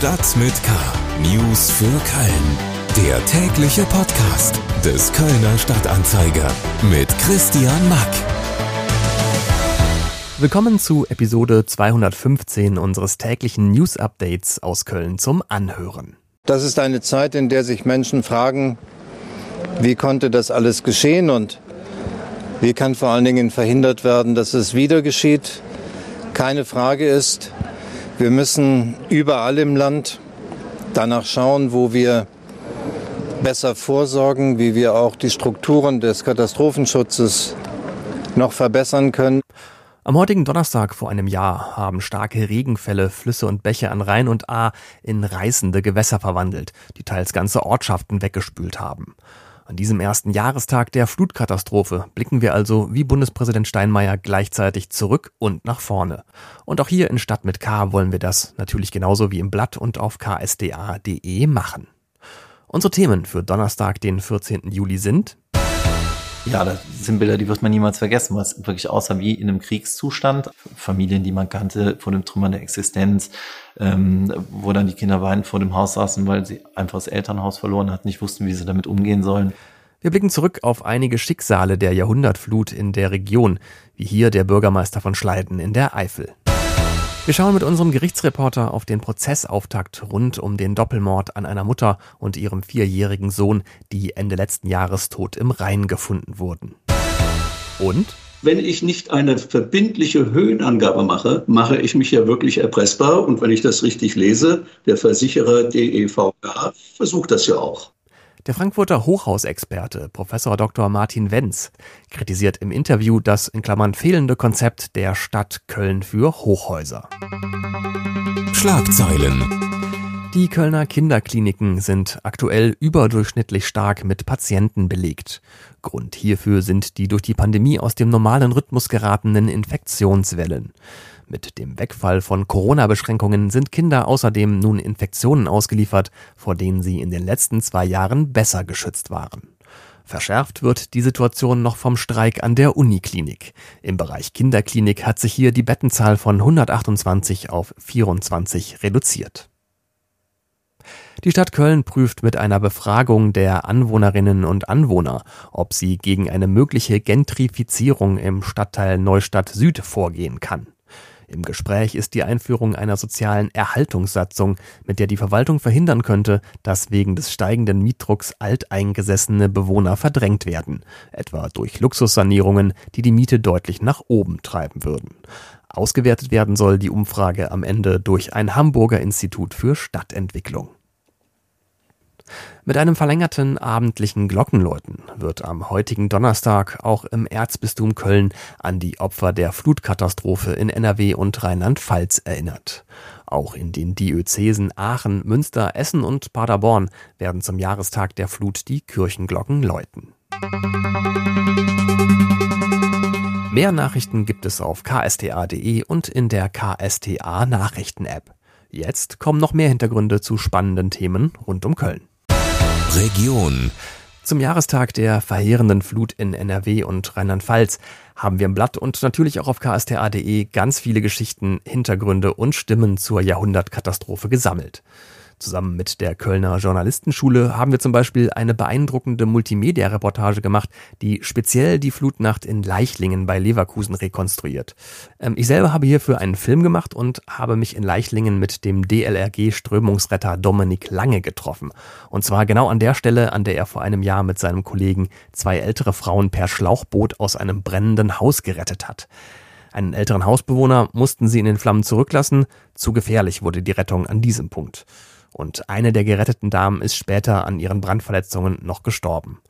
Stadt mit K. News für Köln. Der tägliche Podcast des Kölner Stadtanzeiger mit Christian Mack. Willkommen zu Episode 215 unseres täglichen News Updates aus Köln zum Anhören. Das ist eine Zeit, in der sich Menschen fragen, wie konnte das alles geschehen und wie kann vor allen Dingen verhindert werden, dass es wieder geschieht. Keine Frage ist, wir müssen überall im Land danach schauen, wo wir besser vorsorgen, wie wir auch die Strukturen des Katastrophenschutzes noch verbessern können. Am heutigen Donnerstag vor einem Jahr haben starke Regenfälle Flüsse und Bäche an Rhein und Ahr in reißende Gewässer verwandelt, die teils ganze Ortschaften weggespült haben. An diesem ersten Jahrestag der Flutkatastrophe blicken wir also wie Bundespräsident Steinmeier gleichzeitig zurück und nach vorne. Und auch hier in Stadt mit K wollen wir das natürlich genauso wie im Blatt und auf ksda.de machen. Unsere Themen für Donnerstag, den 14. Juli sind ja, das sind Bilder, die wird man niemals vergessen, was wirklich aussah wie in einem Kriegszustand. Familien, die man kannte, vor dem Trümmern der Existenz, ähm, wo dann die Kinder weinend vor dem Haus saßen, weil sie einfach das Elternhaus verloren hatten, nicht wussten, wie sie damit umgehen sollen. Wir blicken zurück auf einige Schicksale der Jahrhundertflut in der Region, wie hier der Bürgermeister von Schleiden in der Eifel. Wir schauen mit unserem Gerichtsreporter auf den Prozessauftakt rund um den Doppelmord an einer Mutter und ihrem vierjährigen Sohn, die Ende letzten Jahres tot im Rhein gefunden wurden. Und? Wenn ich nicht eine verbindliche Höhenangabe mache, mache ich mich ja wirklich erpressbar. Und wenn ich das richtig lese, der Versicherer DEVK versucht das ja auch. Der Frankfurter Hochhausexperte Professor Dr. Martin Wenz kritisiert im Interview das in Klammern fehlende Konzept der Stadt Köln für Hochhäuser. Schlagzeilen. Die Kölner Kinderkliniken sind aktuell überdurchschnittlich stark mit Patienten belegt. Grund hierfür sind die durch die Pandemie aus dem normalen Rhythmus geratenen Infektionswellen. Mit dem Wegfall von Corona-Beschränkungen sind Kinder außerdem nun Infektionen ausgeliefert, vor denen sie in den letzten zwei Jahren besser geschützt waren. Verschärft wird die Situation noch vom Streik an der Uniklinik. Im Bereich Kinderklinik hat sich hier die Bettenzahl von 128 auf 24 reduziert. Die Stadt Köln prüft mit einer Befragung der Anwohnerinnen und Anwohner, ob sie gegen eine mögliche Gentrifizierung im Stadtteil Neustadt Süd vorgehen kann. Im Gespräch ist die Einführung einer sozialen Erhaltungssatzung, mit der die Verwaltung verhindern könnte, dass wegen des steigenden Mietdrucks alteingesessene Bewohner verdrängt werden, etwa durch Luxussanierungen, die die Miete deutlich nach oben treiben würden. Ausgewertet werden soll die Umfrage am Ende durch ein Hamburger Institut für Stadtentwicklung. Mit einem verlängerten abendlichen Glockenläuten wird am heutigen Donnerstag auch im Erzbistum Köln an die Opfer der Flutkatastrophe in NRW und Rheinland-Pfalz erinnert. Auch in den Diözesen Aachen, Münster, Essen und Paderborn werden zum Jahrestag der Flut die Kirchenglocken läuten. Mehr Nachrichten gibt es auf ksta.de und in der KSTA Nachrichten App. Jetzt kommen noch mehr Hintergründe zu spannenden Themen rund um Köln. Region. Zum Jahrestag der verheerenden Flut in NRW und Rheinland-Pfalz haben wir im Blatt und natürlich auch auf ksta.de ganz viele Geschichten, Hintergründe und Stimmen zur Jahrhundertkatastrophe gesammelt. Zusammen mit der Kölner Journalistenschule haben wir zum Beispiel eine beeindruckende Multimedia-Reportage gemacht, die speziell die Flutnacht in Leichlingen bei Leverkusen rekonstruiert. Ähm, ich selber habe hierfür einen Film gemacht und habe mich in Leichlingen mit dem DLRG-Strömungsretter Dominik Lange getroffen. Und zwar genau an der Stelle, an der er vor einem Jahr mit seinem Kollegen zwei ältere Frauen per Schlauchboot aus einem brennenden Haus gerettet hat. Einen älteren Hausbewohner mussten sie in den Flammen zurücklassen. Zu gefährlich wurde die Rettung an diesem Punkt und eine der geretteten Damen ist später an ihren Brandverletzungen noch gestorben.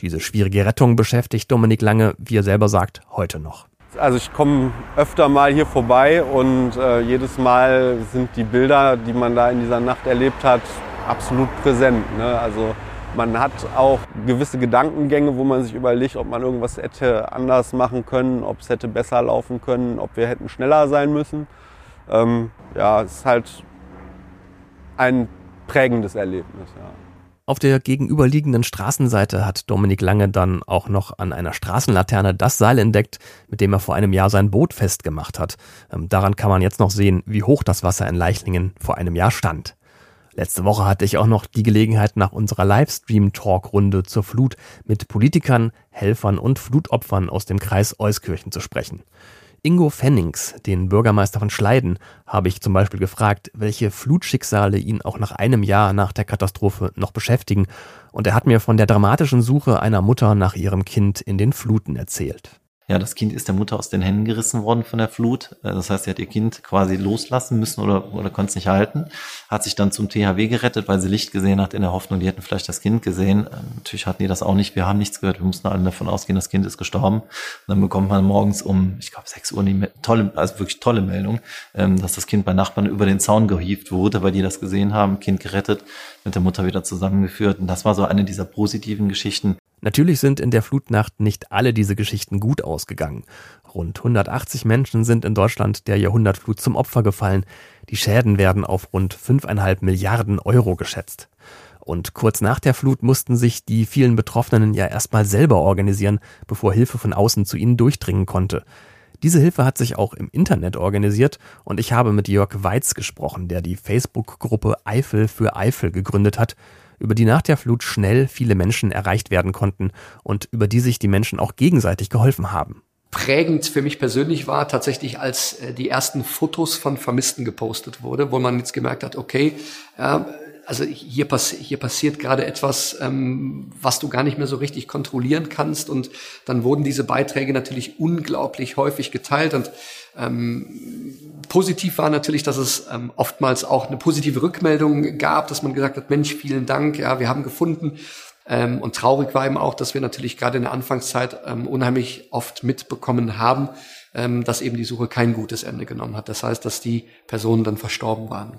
Diese schwierige Rettung beschäftigt Dominik Lange, wie er selber sagt, heute noch. Also ich komme öfter mal hier vorbei und äh, jedes Mal sind die Bilder, die man da in dieser Nacht erlebt hat, absolut präsent. Ne? Also man hat auch gewisse Gedankengänge, wo man sich überlegt, ob man irgendwas hätte anders machen können, ob es hätte besser laufen können, ob wir hätten schneller sein müssen. Ähm, ja, es ist halt ein prägendes Erlebnis. Ja. Auf der gegenüberliegenden Straßenseite hat Dominik Lange dann auch noch an einer Straßenlaterne das Seil entdeckt, mit dem er vor einem Jahr sein Boot festgemacht hat. Ähm, daran kann man jetzt noch sehen, wie hoch das Wasser in Leichlingen vor einem Jahr stand. Letzte Woche hatte ich auch noch die Gelegenheit, nach unserer Livestream-Talk-Runde zur Flut mit Politikern, Helfern und Flutopfern aus dem Kreis Euskirchen zu sprechen. Ingo Fennings, den Bürgermeister von Schleiden, habe ich zum Beispiel gefragt, welche Flutschicksale ihn auch nach einem Jahr nach der Katastrophe noch beschäftigen, und er hat mir von der dramatischen Suche einer Mutter nach ihrem Kind in den Fluten erzählt. Ja, das Kind ist der Mutter aus den Händen gerissen worden von der Flut. Äh, das heißt, sie hat ihr Kind quasi loslassen müssen oder, oder konnte es nicht halten. Hat sich dann zum THW gerettet, weil sie Licht gesehen hat in der Hoffnung, die hätten vielleicht das Kind gesehen. Ähm, natürlich hatten die das auch nicht. Wir haben nichts gehört. Wir mussten alle davon ausgehen, das Kind ist gestorben. Und dann bekommt man morgens um, ich glaube, 6 Uhr die tolle, also wirklich tolle Meldung, ähm, dass das Kind bei Nachbarn über den Zaun gehievt wurde, weil die das gesehen haben, Kind gerettet, mit der Mutter wieder zusammengeführt. Und das war so eine dieser positiven Geschichten. Natürlich sind in der Flutnacht nicht alle diese Geschichten gut ausgegangen. Rund 180 Menschen sind in Deutschland der Jahrhundertflut zum Opfer gefallen. Die Schäden werden auf rund 5,5 Milliarden Euro geschätzt. Und kurz nach der Flut mussten sich die vielen Betroffenen ja erstmal selber organisieren, bevor Hilfe von außen zu ihnen durchdringen konnte. Diese Hilfe hat sich auch im Internet organisiert und ich habe mit Jörg Weiz gesprochen, der die Facebook-Gruppe Eifel für Eifel gegründet hat über die nach der Flut schnell viele Menschen erreicht werden konnten und über die sich die Menschen auch gegenseitig geholfen haben. Prägend für mich persönlich war tatsächlich, als äh, die ersten Fotos von Vermissten gepostet wurde, wo man jetzt gemerkt hat, okay, äh, also hier, pass hier passiert gerade etwas, ähm, was du gar nicht mehr so richtig kontrollieren kannst. Und dann wurden diese Beiträge natürlich unglaublich häufig geteilt. Und ähm, positiv war natürlich, dass es ähm, oftmals auch eine positive Rückmeldung gab, dass man gesagt hat, Mensch, vielen Dank, ja, wir haben gefunden. Ähm, und traurig war eben auch, dass wir natürlich gerade in der Anfangszeit ähm, unheimlich oft mitbekommen haben, ähm, dass eben die Suche kein gutes Ende genommen hat. Das heißt, dass die Personen dann verstorben waren.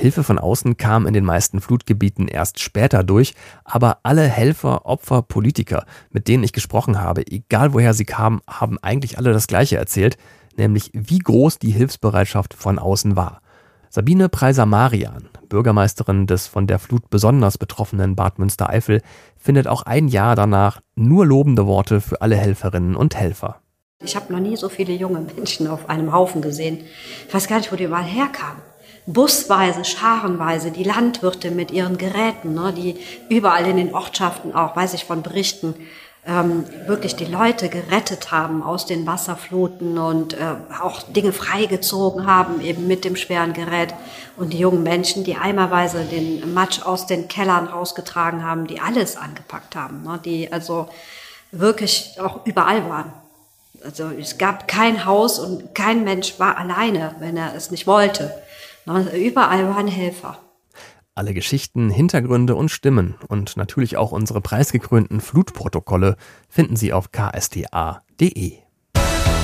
Hilfe von außen kam in den meisten Flutgebieten erst später durch, aber alle Helfer, Opfer, Politiker, mit denen ich gesprochen habe, egal woher sie kamen, haben eigentlich alle das Gleiche erzählt, nämlich wie groß die Hilfsbereitschaft von außen war. Sabine Preiser-Marian, Bürgermeisterin des von der Flut besonders betroffenen Bad Münstereifel, findet auch ein Jahr danach nur lobende Worte für alle Helferinnen und Helfer. Ich habe noch nie so viele junge Menschen auf einem Haufen gesehen. Ich weiß gar nicht, wo die mal herkamen busweise, scharenweise, die Landwirte mit ihren Geräten, ne, die überall in den Ortschaften auch, weiß ich von Berichten, ähm, wirklich die Leute gerettet haben aus den Wasserfluten und äh, auch Dinge freigezogen haben, eben mit dem schweren Gerät. Und die jungen Menschen, die eimerweise den Matsch aus den Kellern rausgetragen haben, die alles angepackt haben, ne, die also wirklich auch überall waren. Also es gab kein Haus und kein Mensch war alleine, wenn er es nicht wollte. Überall waren Helfer. Alle Geschichten, Hintergründe und Stimmen und natürlich auch unsere preisgekrönten Flutprotokolle finden Sie auf ksda.de.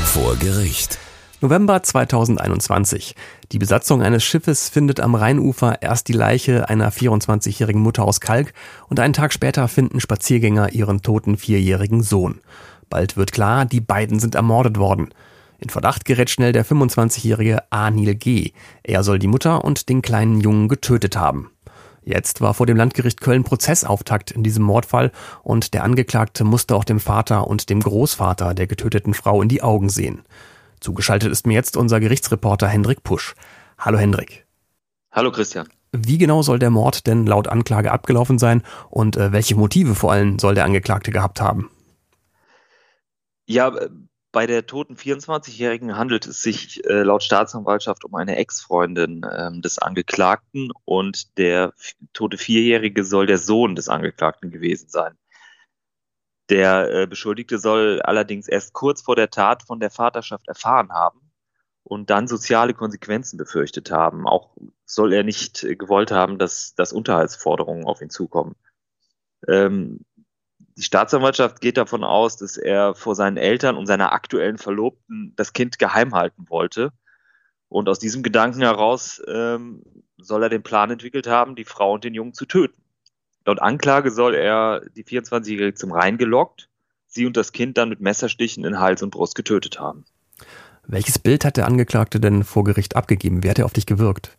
Vor Gericht. November 2021. Die Besatzung eines Schiffes findet am Rheinufer erst die Leiche einer 24-jährigen Mutter aus Kalk und einen Tag später finden Spaziergänger ihren toten vierjährigen Sohn. Bald wird klar, die beiden sind ermordet worden. In Verdacht gerät schnell der 25-jährige Anil G. Er soll die Mutter und den kleinen Jungen getötet haben. Jetzt war vor dem Landgericht Köln Prozessauftakt in diesem Mordfall und der Angeklagte musste auch dem Vater und dem Großvater der getöteten Frau in die Augen sehen. Zugeschaltet ist mir jetzt unser Gerichtsreporter Hendrik Pusch. Hallo Hendrik. Hallo Christian. Wie genau soll der Mord denn laut Anklage abgelaufen sein und äh, welche Motive vor allem soll der Angeklagte gehabt haben? Ja, bei der toten 24-Jährigen handelt es sich äh, laut Staatsanwaltschaft um eine Ex-Freundin ähm, des Angeklagten und der tote Vierjährige soll der Sohn des Angeklagten gewesen sein. Der äh, Beschuldigte soll allerdings erst kurz vor der Tat von der Vaterschaft erfahren haben und dann soziale Konsequenzen befürchtet haben. Auch soll er nicht gewollt haben, dass, dass Unterhaltsforderungen auf ihn zukommen. Ähm, die Staatsanwaltschaft geht davon aus, dass er vor seinen Eltern und seiner aktuellen Verlobten das Kind geheim halten wollte. Und aus diesem Gedanken heraus ähm, soll er den Plan entwickelt haben, die Frau und den Jungen zu töten. Laut Anklage soll er die 24-Jährige zum Rhein gelockt, sie und das Kind dann mit Messerstichen in Hals und Brust getötet haben. Welches Bild hat der Angeklagte denn vor Gericht abgegeben? Wie hat er auf dich gewirkt?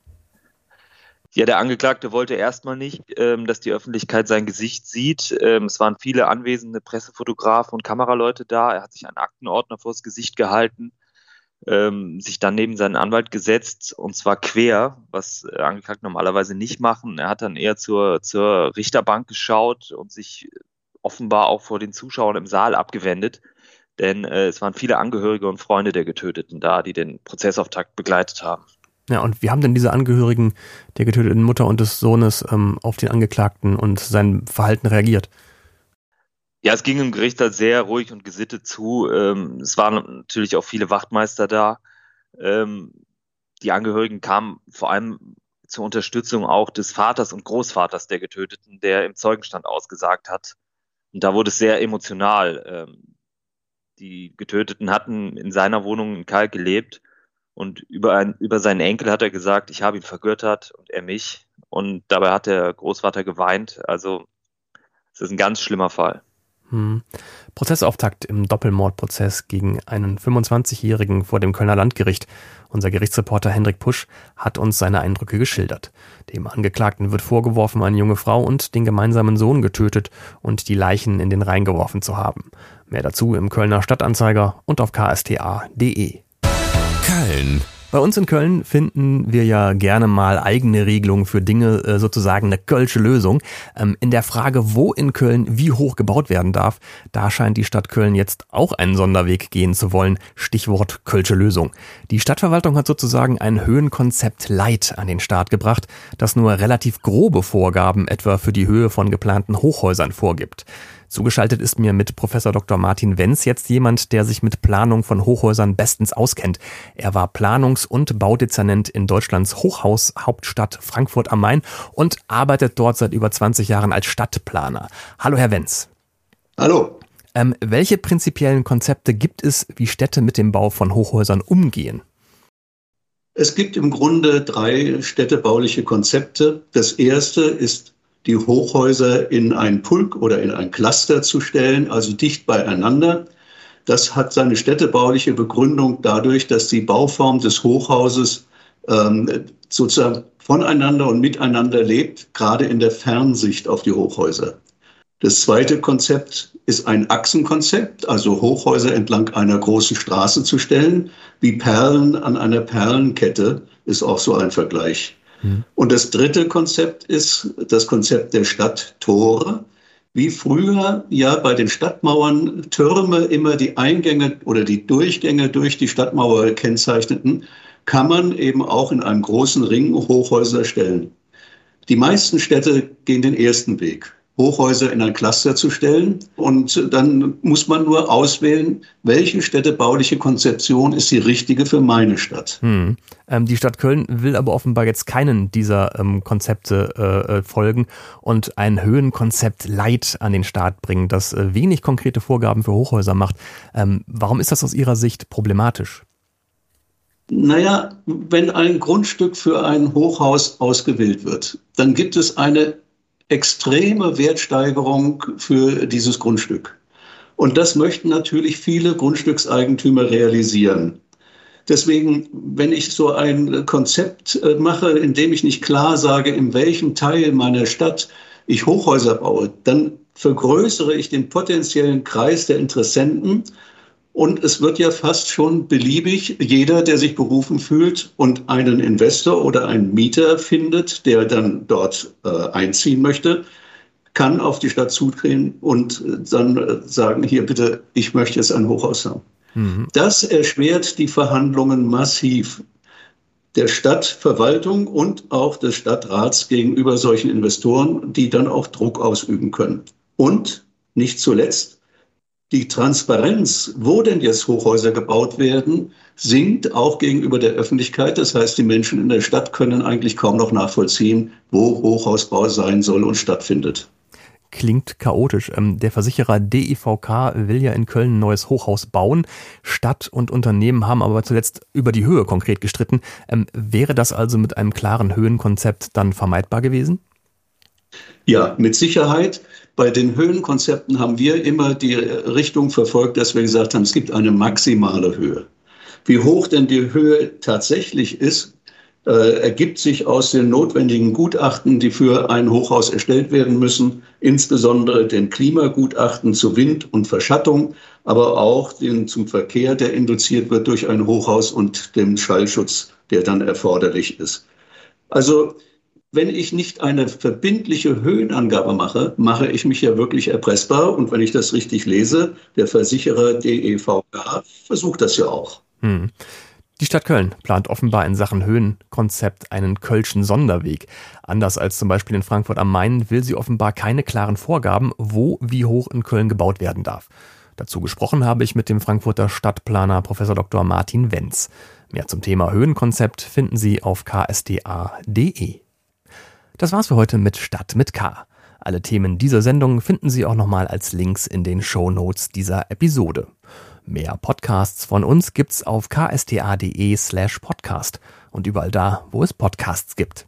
Ja, der Angeklagte wollte erstmal nicht, ähm, dass die Öffentlichkeit sein Gesicht sieht. Ähm, es waren viele anwesende Pressefotografen und Kameraleute da. Er hat sich einen Aktenordner vors Gesicht gehalten. ähm, sich dann neben seinen Anwalt gesetzt und zwar quer, was Angeklagte normalerweise nicht machen. Er hat dann eher zur, zur Richterbank geschaut und sich offenbar auch vor den Zuschauern im Saal abgewendet, denn äh, es waren viele Angehörige und Freunde der Getöteten da, die den Prozessauftakt begleitet haben. Ja, und wie haben denn diese Angehörigen der getöteten Mutter und des Sohnes ähm, auf den Angeklagten und sein Verhalten reagiert? Ja, es ging im Gericht halt sehr ruhig und gesittet zu. Ähm, es waren natürlich auch viele Wachtmeister da. Ähm, die Angehörigen kamen vor allem zur Unterstützung auch des Vaters und Großvaters der Getöteten, der im Zeugenstand ausgesagt hat. Und da wurde es sehr emotional. Ähm, die Getöteten hatten in seiner Wohnung in Kalk gelebt und über, ein, über seinen Enkel hat er gesagt, ich habe ihn vergöttert und er mich. Und dabei hat der Großvater geweint. Also es ist ein ganz schlimmer Fall. Hm. Prozessauftakt im Doppelmordprozess gegen einen 25-Jährigen vor dem Kölner Landgericht. Unser Gerichtsreporter Hendrik Pusch hat uns seine Eindrücke geschildert. Dem Angeklagten wird vorgeworfen, eine junge Frau und den gemeinsamen Sohn getötet und die Leichen in den Rhein geworfen zu haben. Mehr dazu im Kölner Stadtanzeiger und auf ksta.de. Köln. Bei uns in Köln finden wir ja gerne mal eigene Regelungen für Dinge, äh, sozusagen eine kölsche Lösung. Ähm, in der Frage, wo in Köln wie hoch gebaut werden darf, da scheint die Stadt Köln jetzt auch einen Sonderweg gehen zu wollen. Stichwort kölsche Lösung. Die Stadtverwaltung hat sozusagen ein Höhenkonzept Light an den Start gebracht, das nur relativ grobe Vorgaben etwa für die Höhe von geplanten Hochhäusern vorgibt. Zugeschaltet ist mir mit Professor Dr. Martin Wenz jetzt jemand, der sich mit Planung von Hochhäusern bestens auskennt. Er war Planungs- und Baudezernent in Deutschlands Hochhaushauptstadt Frankfurt am Main und arbeitet dort seit über 20 Jahren als Stadtplaner. Hallo, Herr Wenz. Hallo. Ähm, welche prinzipiellen Konzepte gibt es, wie Städte mit dem Bau von Hochhäusern umgehen? Es gibt im Grunde drei städtebauliche Konzepte. Das erste ist die Hochhäuser in ein Pulk oder in ein Cluster zu stellen, also dicht beieinander. Das hat seine städtebauliche Begründung dadurch, dass die Bauform des Hochhauses ähm, sozusagen voneinander und miteinander lebt, gerade in der Fernsicht auf die Hochhäuser. Das zweite Konzept ist ein Achsenkonzept, also Hochhäuser entlang einer großen Straße zu stellen, wie Perlen an einer Perlenkette, ist auch so ein Vergleich. Mhm. Und das dritte Konzept ist das Konzept der Stadttore. Wie früher ja bei den Stadtmauern Türme immer die Eingänge oder die Durchgänge durch die Stadtmauer kennzeichneten, kann man eben auch in einem großen Ring Hochhäuser stellen. Die meisten Städte gehen den ersten Weg. Hochhäuser in ein Cluster zu stellen. Und dann muss man nur auswählen, welche städtebauliche Konzeption ist die richtige für meine Stadt. Hm. Ähm, die Stadt Köln will aber offenbar jetzt keinen dieser ähm, Konzepte äh, äh folgen und ein Höhenkonzept Light an den Start bringen, das äh, wenig konkrete Vorgaben für Hochhäuser macht. Ähm, warum ist das aus Ihrer Sicht problematisch? Naja, wenn ein Grundstück für ein Hochhaus ausgewählt wird, dann gibt es eine extreme Wertsteigerung für dieses Grundstück. Und das möchten natürlich viele Grundstückseigentümer realisieren. Deswegen, wenn ich so ein Konzept äh, mache, in dem ich nicht klar sage, in welchem Teil meiner Stadt ich Hochhäuser baue, dann vergrößere ich den potenziellen Kreis der Interessenten und es wird ja fast schon beliebig, jeder, der sich berufen fühlt und einen Investor oder einen Mieter findet, der dann dort äh, einziehen möchte, kann auf die Stadt zudrehen und dann äh, sagen, hier bitte, ich möchte jetzt ein Hochhaus haben. Mhm. Das erschwert die Verhandlungen massiv der Stadtverwaltung und auch des Stadtrats gegenüber solchen Investoren, die dann auch Druck ausüben können. Und nicht zuletzt, die Transparenz, wo denn jetzt Hochhäuser gebaut werden, sinkt auch gegenüber der Öffentlichkeit. Das heißt, die Menschen in der Stadt können eigentlich kaum noch nachvollziehen, wo Hochhausbau sein soll und stattfindet. Klingt chaotisch. Ähm, der Versicherer DIVK will ja in Köln ein neues Hochhaus bauen. Stadt und Unternehmen haben aber zuletzt über die Höhe konkret gestritten. Ähm, wäre das also mit einem klaren Höhenkonzept dann vermeidbar gewesen? Ja, mit Sicherheit. Bei den Höhenkonzepten haben wir immer die Richtung verfolgt, dass wir gesagt haben, es gibt eine maximale Höhe. Wie hoch denn die Höhe tatsächlich ist, äh, ergibt sich aus den notwendigen Gutachten, die für ein Hochhaus erstellt werden müssen, insbesondere den Klimagutachten zu Wind und Verschattung, aber auch den zum Verkehr, der induziert wird durch ein Hochhaus und dem Schallschutz, der dann erforderlich ist. Also wenn ich nicht eine verbindliche Höhenangabe mache, mache ich mich ja wirklich erpressbar. Und wenn ich das richtig lese, der Versicherer DEVK versucht das ja auch. Hm. Die Stadt Köln plant offenbar in Sachen Höhenkonzept einen Kölschen Sonderweg. Anders als zum Beispiel in Frankfurt am Main will sie offenbar keine klaren Vorgaben, wo wie hoch in Köln gebaut werden darf. Dazu gesprochen habe ich mit dem Frankfurter Stadtplaner Prof. Dr. Martin Wenz. Mehr zum Thema Höhenkonzept finden Sie auf ksda.de. Das war's für heute mit Stadt mit K. Alle Themen dieser Sendung finden Sie auch nochmal als Links in den Show Notes dieser Episode. Mehr Podcasts von uns gibt's auf ksta.de slash podcast und überall da, wo es Podcasts gibt.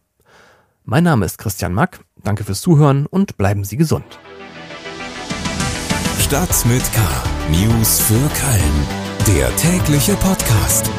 Mein Name ist Christian Mack, danke fürs Zuhören und bleiben Sie gesund. Stadt mit K. News für Köln. Der tägliche Podcast.